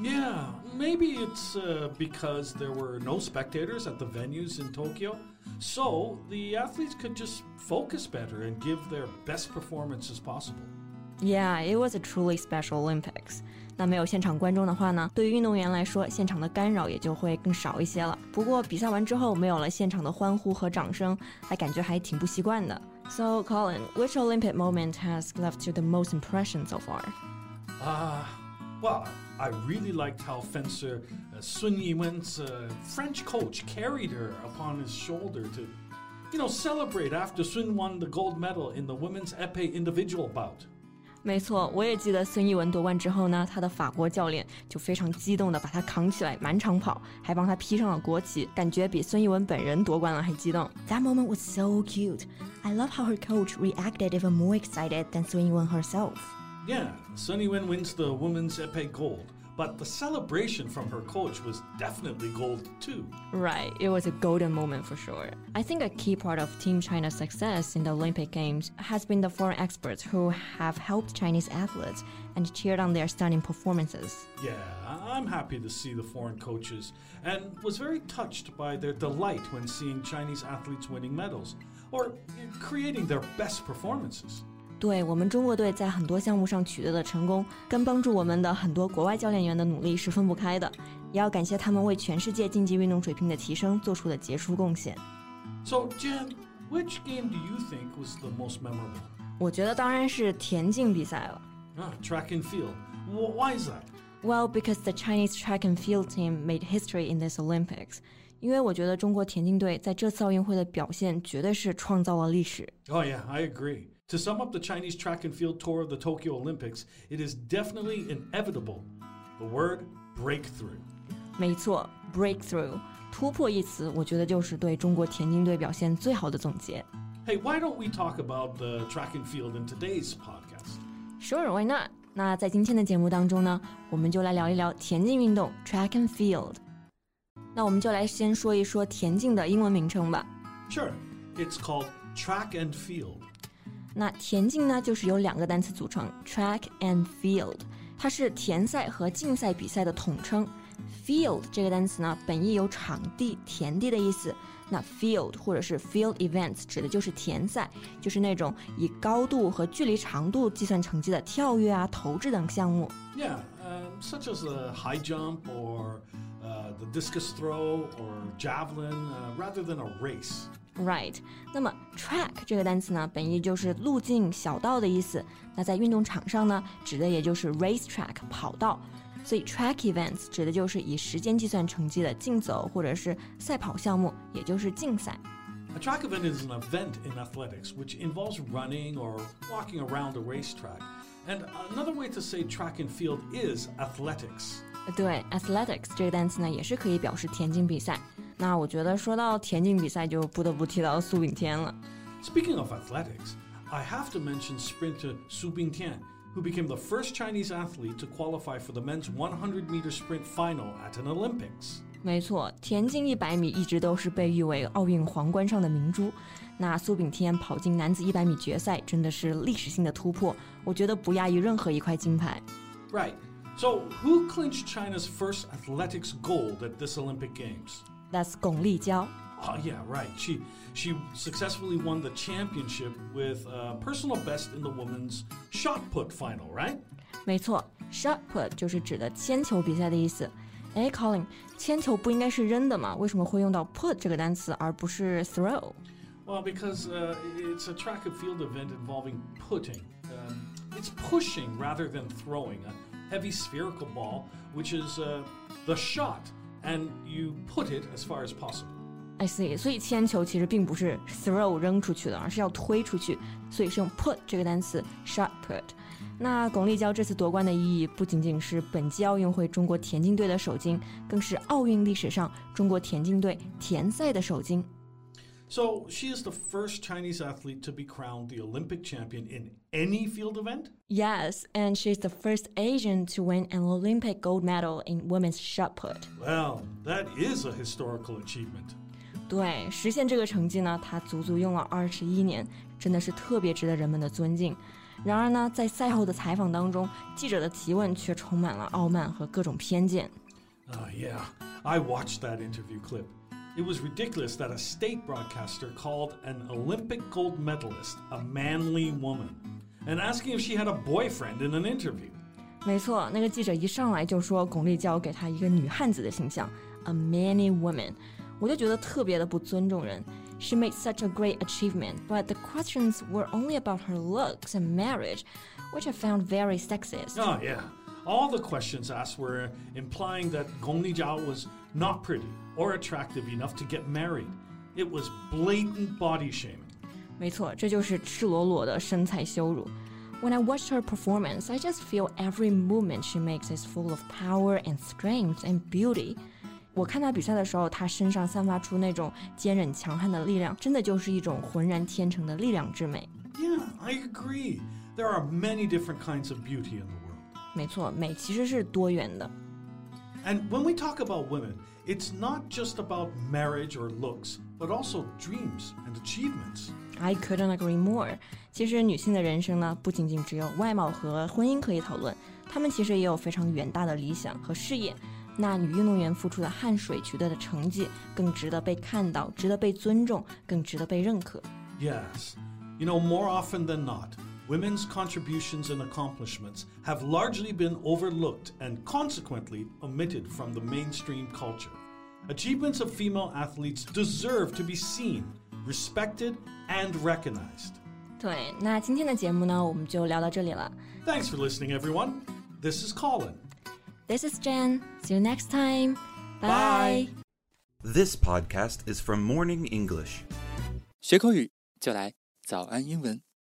Yeah, maybe it's uh, because there were no spectators at the venues in Tokyo, so the athletes could just focus better and give their best performance as possible. Yeah, it was a truly special Olympics. 那没有现场观众的话呢，对于运动员来说，现场的干扰也就会更少一些了。不过比赛完之后，没有了现场的欢呼和掌声，还感觉还挺不习惯的。So, Colin, which Olympic moment has left you the most impression so far? Ah. Uh, well, I really liked how fencer uh, Sun Yiwen's uh, French coach carried her upon his shoulder to, you know, celebrate after Sun won the gold medal in the women's épée individual bout. 没错，我也记得孙艺文夺冠之后呢，他的法国教练就非常激动的把他扛起来满场跑，还帮他披上了国旗，感觉比孙艺文本人夺冠了还激动。That moment was so cute. I love how her coach reacted even more excited than Sun Yiwen herself. Yeah, Sun Yiwen wins the women's épée gold, but the celebration from her coach was definitely gold too. Right, it was a golden moment for sure. I think a key part of Team China's success in the Olympic Games has been the foreign experts who have helped Chinese athletes and cheered on their stunning performances. Yeah, I'm happy to see the foreign coaches and was very touched by their delight when seeing Chinese athletes winning medals or creating their best performances. 对我们中国队在很多项目上取得的成功，跟帮助我们的很多国外教练员的努力是分不开的。也要感谢他们为全世界竞技运动水平的提升做出的杰出贡献。So, Jen, which game do you think was the most memorable? 我觉得当然是田径比赛了。Ah, track and field. Why is that? Well, because the Chinese track and field team made history in this Olympics. 因为我觉得中国田径队在这次奥运会的表现绝对是创造了历史。Oh yeah, I agree. To sum up the Chinese track and field tour of the Tokyo Olympics, it is definitely inevitable. The word breakthrough. 没错，breakthrough 突破一词，我觉得就是对中国田径队表现最好的总结。Hey, why don't we talk about the track and field in today's podcast? Sure, why not? 那在今天的节目当中呢，我们就来聊一聊田径运动 track and field。那我们就来先说一说田径的英文名称吧。Sure, it's called track and field. 那田径呢，就是由两个单词组成，track and field，它是田赛和竞赛比赛的统称。field 这个单词呢，本意有场地、田地的意思。那 field 或者是 field events 指的就是田赛，就是那种以高度和距离长度计算成绩的跳跃啊、投掷等项目。Yeah, such as a high jump or the discus throw or javelin, uh, rather than a race. Right，那么 track 这个单词呢，本意就是路径、小道的意思。那在运动场上呢，指的也就是 race track 跑道。所以 track events 指的就是以时间计算成绩的竞走或者是赛跑项目，也就是竞赛。A track event is an event in athletics which involves running or walking around a racetrack. And another way to say track and field is athletics. 对，athletics 这个单词呢，也是可以表示田径比赛。那我觉得说到田径比赛，就不得不提到苏炳添了。Speaking of athletics, I have to mention sprinter Su Bingtian, who became the first Chinese athlete to qualify for the men's 100-meter sprint final at an Olympics. 没错，田径一百米一直都是被誉为奥运皇冠上的明珠。那苏炳添跑进男子一百米决赛，真的是历史性的突破，我觉得不亚于任何一块金牌。Right. So, who clinched China's first athletics gold at this Olympic Games? That's Gong Lijiao. Oh yeah, right. She she successfully won the championship with a personal best in the women's shot put final, right? 没错，shot put 就是指的铅球比赛的意思。哎，Colin，铅球不应该是扔的吗？为什么会用到 put 这个单词而不是 throw？ Well, because uh, it's a track and field event involving putting. Um, it's pushing rather than throwing a heavy spherical ball, which is the shot and you put it as far as possible. I see，所以铅球其实并不是 throw 扔出去的，而是要推出去，所以是用 put 这个单词 shot put。那巩立姣这次夺冠的意义不仅仅是本届奥运会中国田径队的首金，更是奥运历史上中国田径队田赛的首金。So she is the first Chinese athlete to be crowned the Olympic champion in any field event? Yes, and she's the first Asian to win an Olympic gold medal in women's shot put. Well, that is a historical achievement. 对，实现这个成绩呢，她足足用了二十一年，真的是特别值得人们的尊敬。然而呢，在赛后的采访当中，记者的提问却充满了傲慢和各种偏见。Uh, yeah, I watched that interview clip. It was ridiculous that a state broadcaster called an Olympic gold medalist a manly woman and asking if she had a boyfriend in an interview. 没错，那个记者一上来就说巩俐教给她一个女汉子的形象，a manly woman，我就觉得特别的不尊重人。She made such a great achievement, but the questions were only about her looks and marriage, which I found very sexist. Oh, yeah. All the questions asked were implying that Gong Lijiao was not pretty or attractive enough to get married. It was blatant body shaming. 没错，这就是赤裸裸的身材羞辱。When I watched her performance, I just feel every movement she makes is full of power and strength and beauty. 我看她比赛的时候，她身上散发出那种坚韧强悍的力量，真的就是一种浑然天成的力量之美。Yeah, I agree. There are many different kinds of beauty in the world. 没错，美其实是多元的。And when we talk about women, it's not just about marriage or looks, but also dreams and achievements. I couldn't agree more. 其实女性的人生呢，不仅仅只有外貌和婚姻可以讨论，她们其实也有非常远大的理想和事业。那女运动员付出的汗水取得的成绩，更值得被看到，值得被尊重，更值得被认可。 Yes. You know, more often than not, women's contributions and accomplishments have largely been overlooked and consequently omitted from the mainstream culture. Achievements of female athletes deserve to be seen, respected, and recognized. 对，那今天的节目呢，我们就聊到这里了。 Thanks for listening, everyone. This is Colin. This is Jen. See you next time. Bye. Bye. This podcast is from Morning English. 学口语就来早安英文。